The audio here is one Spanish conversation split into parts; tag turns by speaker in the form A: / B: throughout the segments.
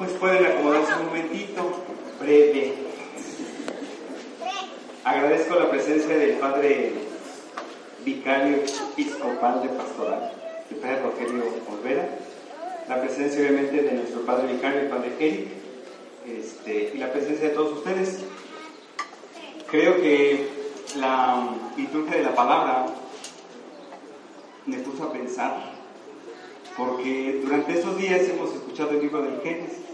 A: Pues pueden acomodarse un momentito, breve. Agradezco la presencia del Padre Vicario Episcopal de Pastoral, el Padre Rogelio Olvera, la presencia obviamente de nuestro Padre Vicario, el Padre Eric, este, y la presencia de todos ustedes. Creo que la liturgia de la palabra me puso a pensar, porque durante estos días hemos escuchado el libro del Génesis.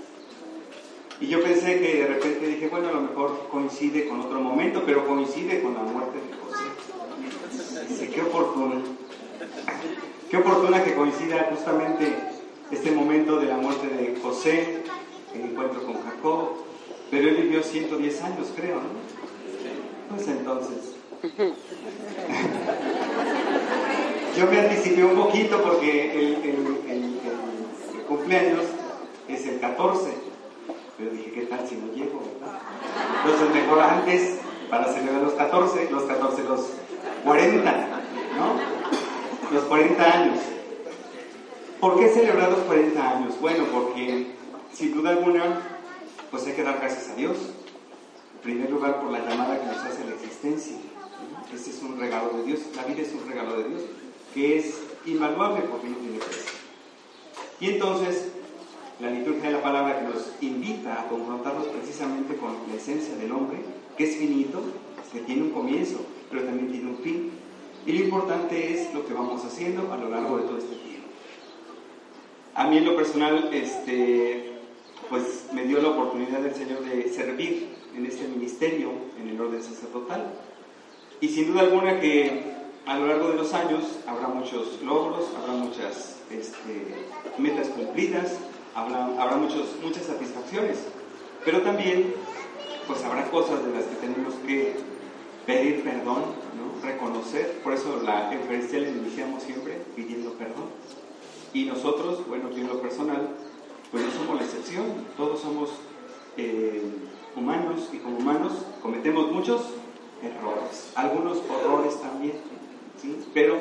A: Y yo pensé que de repente dije, bueno, a lo mejor coincide con otro momento, pero coincide con la muerte de José. Dice, qué oportuna. Qué oportuna que coincida justamente este momento de la muerte de José, el encuentro con Jacob. Pero él vivió 110 años, creo, ¿no? Pues entonces. Yo me anticipé un poquito porque el, cumpleaños es el 14, pero dije, ¿qué tal si no llego? Entonces mejor antes para celebrar los 14, los 14, los 40, ¿no? Los 40 años. ¿Por qué celebrar los 40 años? Bueno, porque sin duda alguna, pues hay que dar gracias a Dios. En primer lugar, por la llamada que nos hace la existencia. Este es un regalo de Dios, la vida es un regalo de Dios que es invaluable porque no tiene precio. Y entonces, la liturgia de la palabra que nos invita a confrontarnos precisamente con la esencia del hombre, que es finito, que tiene un comienzo, pero también tiene un fin. Y lo importante es lo que vamos haciendo a lo largo de todo este tiempo. A mí en lo personal, este, pues me dio la oportunidad del Señor de servir en este ministerio, en el orden sacerdotal. Y sin duda alguna que a lo largo de los años habrá muchos logros, habrá muchas este, metas cumplidas, habrá, muchos, muchas satisfacciones, pero también pues habrá cosas de las que tenemos que pedir perdón, ¿no? reconocer, por eso la Eucaristía la iniciamos siempre pidiendo perdón. Y nosotros, bueno, yo en lo personal, pues no somos la excepción, todos somos eh, humanos y como humanos cometemos muchos errores, algunos horrores también. Pero,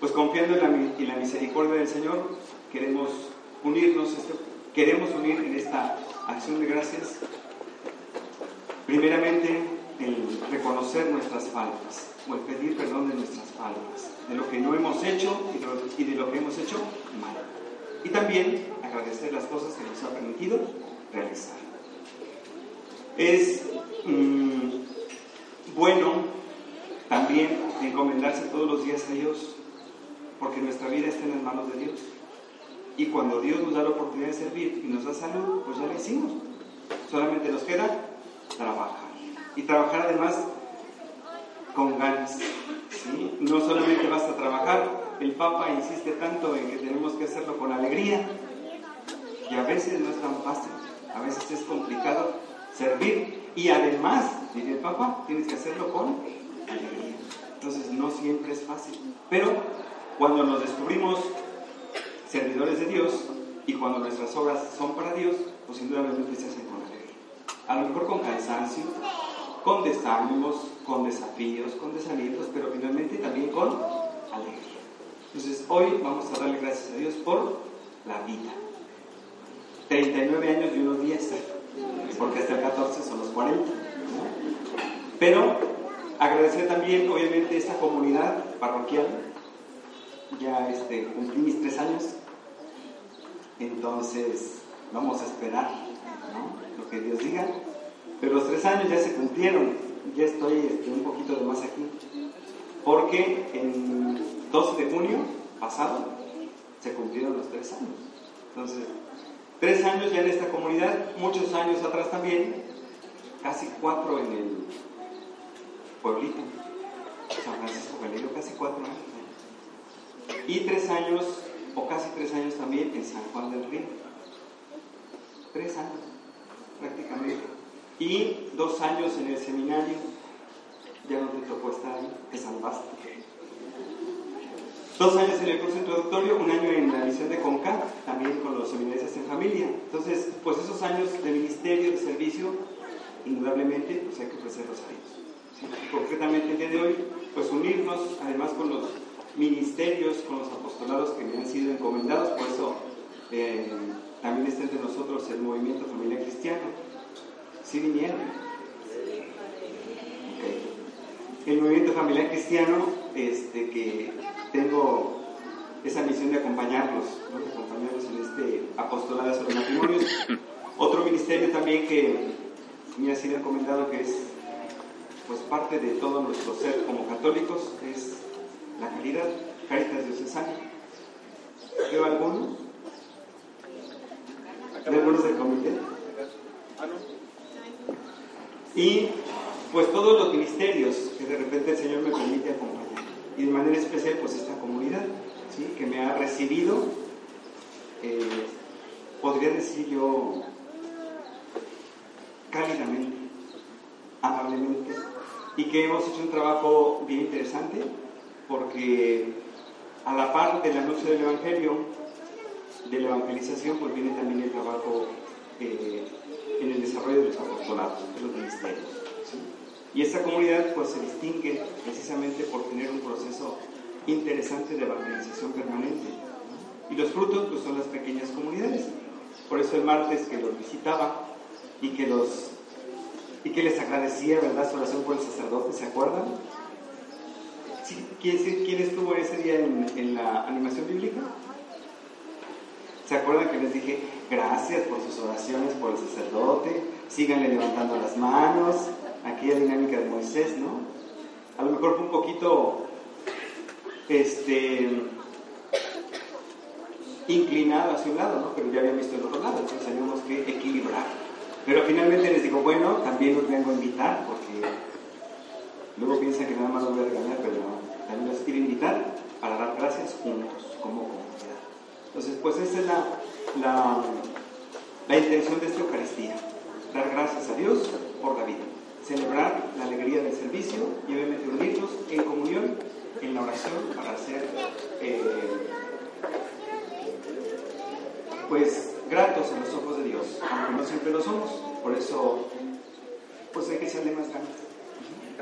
A: pues confiando en la, misericordia del Señor, queremos unirnos, este, queremos unir en esta acción de gracias, primeramente el reconocer nuestras faltas, o el pedir perdón de nuestras faltas, de lo que no hemos hecho y de lo, que hemos hecho mal. Y también agradecer las cosas que nos ha permitido realizar. Es mm, bueno también encomendarse todos los días a Dios, porque nuestra vida está en las manos de Dios. Y cuando Dios nos da la oportunidad de servir y nos da salud, pues ya lo hicimos. Solamente nos queda trabajar. Y trabajar además con ganas. No solamente basta trabajar, el Papa insiste tanto en que tenemos que hacerlo con alegría. Y a veces no es tan fácil, a veces es complicado servir. Y además, dice el Papa, tienes que hacerlo con entonces no siempre es fácil. Pero cuando nos descubrimos servidores de Dios y cuando nuestras obras son para Dios, pues indudablemente se hacen con alegría. A lo mejor con cansancio, con desánimos, con desafíos, con desalientos, pero finalmente también con alegría. Entonces hoy vamos a darle gracias a Dios por la vida. 39 años y unos días, porque hasta el 14 son los 40. Pero Agradecer también, obviamente, esta comunidad parroquial. Ya este, cumplí mis. Entonces, vamos a esperar lo que Dios diga. Pero los tres años ya se cumplieron. Ya estoy este, un poquito de más aquí. Porque en 12 de junio pasado se cumplieron los tres años. Entonces, tres años ya en esta comunidad, muchos años atrás también, casi cuatro en el pueblito, San Francisco Galileo, casi cuatro años. Y tres años, casi tres años también en San Juan del Río. Tres años, prácticamente. Y dos años en el seminario, ya no te tocó estar ahí, te salvaste. Dos años en el curso introductorio, un año en la misión de CONCA, también con los seminaristas en familia. Entonces, pues esos años de ministerio, de servicio, indudablemente, pues hay que ofrecerlos a ellos concretamente el día de hoy, pues unirnos además con los ministerios, con los apostolados que me han sido encomendados, por eso eh, también está entre nosotros el movimiento familiar cristiano. ¿Sí vinieron? El movimiento familiar cristiano, este, que tengo esa misión de acompañarlos, de acompañarlos en este apostolado sobre matrimonios. Otro ministerio también que me ha sido encomendado que es pues parte de todo nuestro ser como católicos es la caridad, Caritas Diocesana. ¿Veo alguno? ¿De algunos del comité? Y pues todos los ministerios que de repente el Señor me permite acompañar. Y de manera especial pues esta comunidad, ¿sí? que me ha recibido, eh, podría decir yo, cálidamente, amablemente, y que hemos hecho un trabajo bien interesante, porque a la par del anuncio del Evangelio, de la evangelización, pues viene también el trabajo eh, en el desarrollo de los apostolados, de los ministerios. Y esta comunidad pues se distingue precisamente por tener un proceso interesante de evangelización permanente. Y los frutos pues son las pequeñas comunidades. Por eso el martes que los visitaba y que los y que les agradecía, ¿verdad?, su oración por el sacerdote, ¿se acuerdan? ¿Quién, ¿quién, estuvo ese día en, la animación bíblica? ¿Se acuerdan que les dije gracias por sus oraciones por el sacerdote? Síganle levantando las manos, aquella dinámica de Moisés, ¿no? A lo mejor fue un poquito este, inclinado hacia un lado, ¿no? Pero ya había visto el otro lado, entonces teníamos que equilibrar. Pero finalmente les digo, bueno, también los vengo a invitar, porque luego piensan que nada más los voy a regañar, pero también los quiero invitar para dar gracias juntos, como comunidad. Entonces, pues esa es la, la, la intención de esta Eucaristía, dar gracias a Dios por la vida celebrar la alegría del servicio y obviamente unirnos en comunión, en la oración para ser eh, pues gratos en los ojos de Dios, aunque no siempre lo somos. Por eso pues hay que echarle más ganas.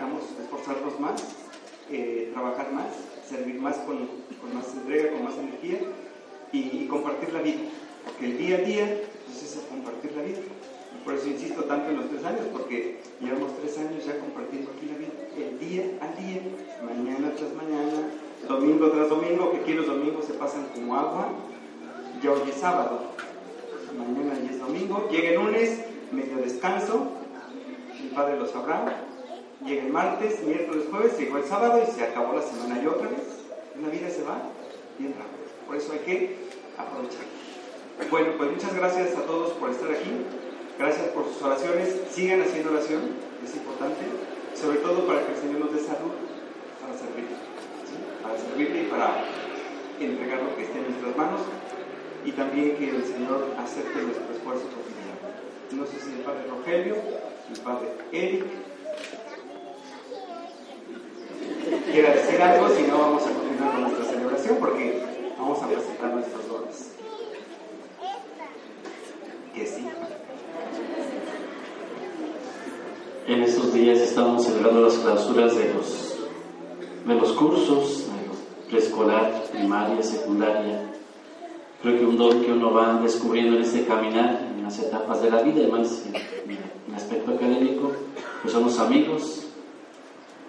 A: Vamos a esforzarnos más, eh, trabajar más, servir más con, con, más entrega, con más energía y, compartir la vida. Porque el día a día pues, es compartir la vida. Por eso insisto tanto en los tres años, porque llevamos tres años ya compartiendo aquí la vida, el día al día, mañana tras mañana, domingo tras domingo, que aquí los domingos se pasan como agua, ya hoy es sábado, mañana es domingo, llega el lunes, medio descanso, mi padre lo sabrá, llega el martes, miércoles, jueves, llegó el sábado y se acabó la semana y otra vez, la vida se va bien rápido, por eso hay que aprovechar. Bueno, pues muchas gracias a todos por estar aquí. Gracias por sus oraciones. Sigan haciendo oración, es importante, sobre todo para que el Señor nos dé salud para servirle, para servirle y para entregar lo que esté en nuestras manos y también que el Señor acepte nuestro esfuerzo cotidiano. No sé si el Padre Rogelio, el Padre Eric, quiera decir algo, si no vamos a continuar con nuestra celebración porque vamos a presentar nuestros dones. Que sí.
B: En estos días estamos celebrando las clausuras de los, de los cursos, de preescolar, primaria, secundaria. Creo que un don que uno va descubriendo en este caminar, en las etapas de la vida, además en aspecto académico, pues son los amigos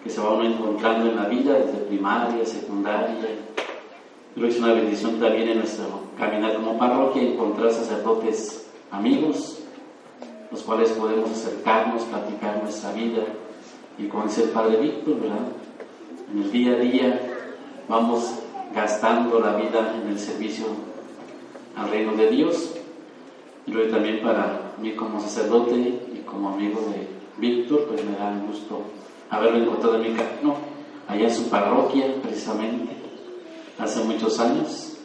B: que se va uno encontrando en la vida, desde primaria, secundaria. Creo que es una bendición también en nuestro caminar como parroquia encontrar sacerdotes amigos, los cuales podemos acercarnos, platicar nuestra vida. Y como dice el Padre Víctor, ¿verdad? En el día a día vamos gastando la vida en el servicio al reino de Dios. Y luego también para mí como sacerdote y como amigo de Víctor, pues me da gusto haberlo encontrado en mi camino, allá en su parroquia precisamente, hace muchos años,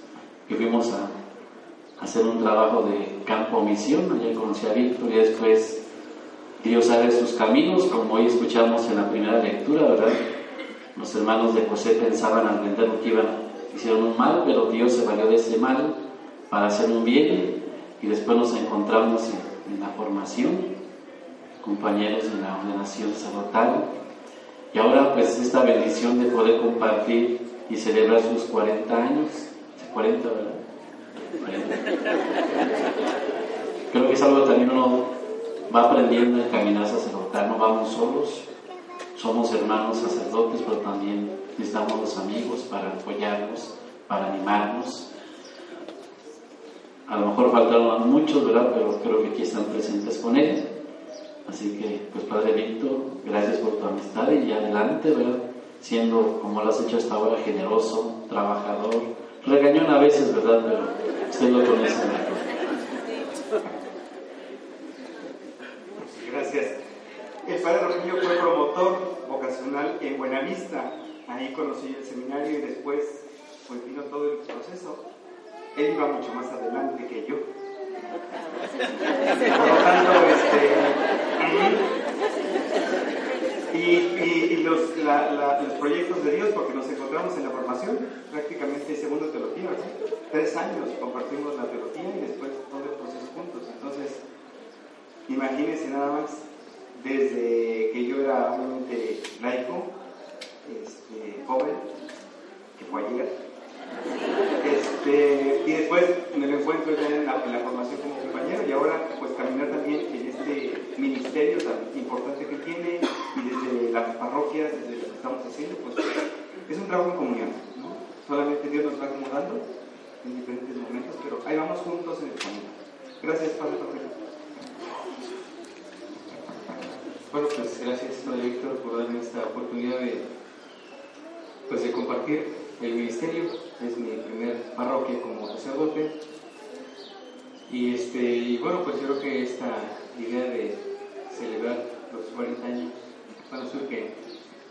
B: que fuimos a hacer un trabajo de campo misión, allá conocí a Víctor y después Dios sabe sus caminos, como hoy escuchamos en la primera lectura, ¿verdad? Los hermanos de José pensaban al vender que iban, hicieron un mal, pero Dios se valió de ese mal para hacer un bien y después nos encontramos en, la formación, compañeros en la ordenación sacerdotal y ahora pues esta bendición de poder compartir y celebrar sus 40 años, 40, ¿verdad? Creo que es algo que también uno va aprendiendo en caminar sacerdotal, no vamos solos, somos hermanos sacerdotes, pero también necesitamos los amigos para apoyarnos, para animarnos. A lo mejor faltaron muchos, ¿verdad? Pero creo que aquí están presentes con él. Así que, pues Padre Víctor, gracias por tu amistad y adelante, ¿verdad? Siendo, como lo has hecho hasta ahora, generoso, trabajador, regañón a veces, ¿verdad? Pero usted lo conoce
A: Gracias. El Padre Rogelio fue promotor vocacional en Buenavista. Ahí conocí el seminario y después pues vino todo el proceso. Él iba mucho más adelante que yo. Por lo tanto, este, y, los, los, proyectos de Dios, porque nos encontramos en la formación, prácticamente segundo teología, tres años compartimos la teología y después todo el proceso juntos. Entonces, imagínense nada más, desde que yo era obviamente laico, este, joven, que fue ayer, este, y después me lo encuentro ya en la, formación como compañero y ahora pues caminar también en este ministerio tan importante que tiene y desde las parroquias, desde lo que estamos haciendo, pues es un trabajo en comunión, ¿no? Solamente Dios nos va acomodando en diferentes momentos, pero ahí vamos juntos en el camino. Gracias, Padre
C: Bueno, pues gracias, Padre Víctor, por darme esta oportunidad de, pues, de compartir el ministerio, es mi primer parroquia como sacerdote. Y, este, y bueno, pues yo creo que esta idea de celebrar los 40 años, bueno, que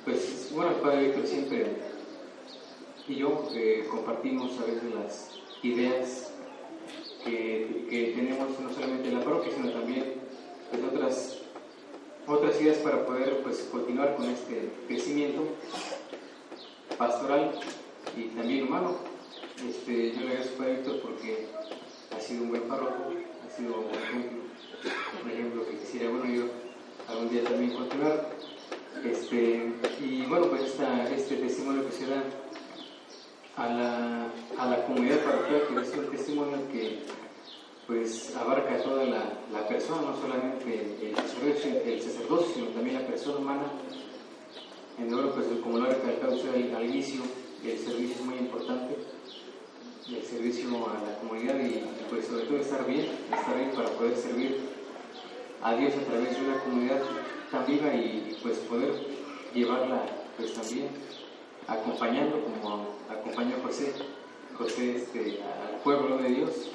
C: pues bueno, el Padre Víctor siempre y yo eh, compartimos a veces las ideas que, que, tenemos no solamente en la parroquia, sino también pues, otras, otras ideas para poder pues, continuar con este crecimiento pastoral y también humano. Este, yo le agradezco a Víctor porque ha sido un buen párroco, ha sido un ejemplo, un ejemplo que quisiera, bueno, yo algún día también continuar. Este, y bueno, pues esta, este testimonio que se da a la, a la comunidad parroquial, que es un testimonio que pues abarca toda la, la persona, no solamente el sacerdocio, el sacerdocio, sino también la persona humana. En bueno, pues como lo ha recalcado usted al inicio, el servicio es muy importante, el servicio a la comunidad y pues sobre todo estar bien, estar bien para poder servir a Dios a través de una comunidad tan viva y pues poder llevarla pues también acompañando como acompañó José, José este, al pueblo de Dios,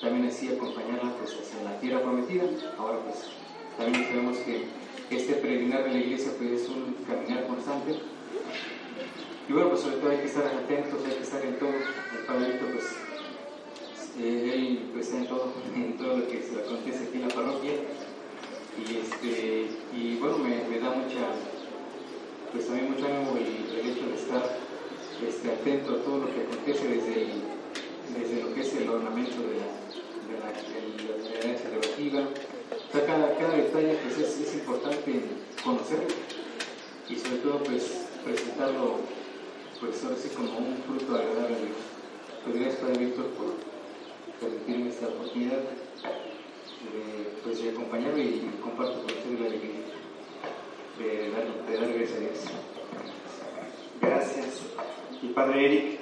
C: también así acompañarla pues hacia la tierra prometida. Ahora pues también sabemos que este peregrinar de la iglesia pues es un caminar constante y bueno, pues sobre todo hay que estar atentos, hay que estar en todo. El Padrito, pues, eh, él pues, en todo, en todo lo que se acontece aquí en la parroquia. Y, este, y bueno, me, me da mucha, pues también mucho ánimo el, hecho de estar este, atento a todo lo que acontece desde, desde lo que es el ornamento de la, de de la. O sea, cada, cada detalle pues, es, es importante conocerlo y sobre todo pues presentarlo sí como un fruto agradable a. Pues gracias Padre Víctor por permitirme esta oportunidad de, pues, de acompañarme y comparto con ustedes la alegría de dar, de dar gracias a Dios.
A: Gracias. Y Padre Eric,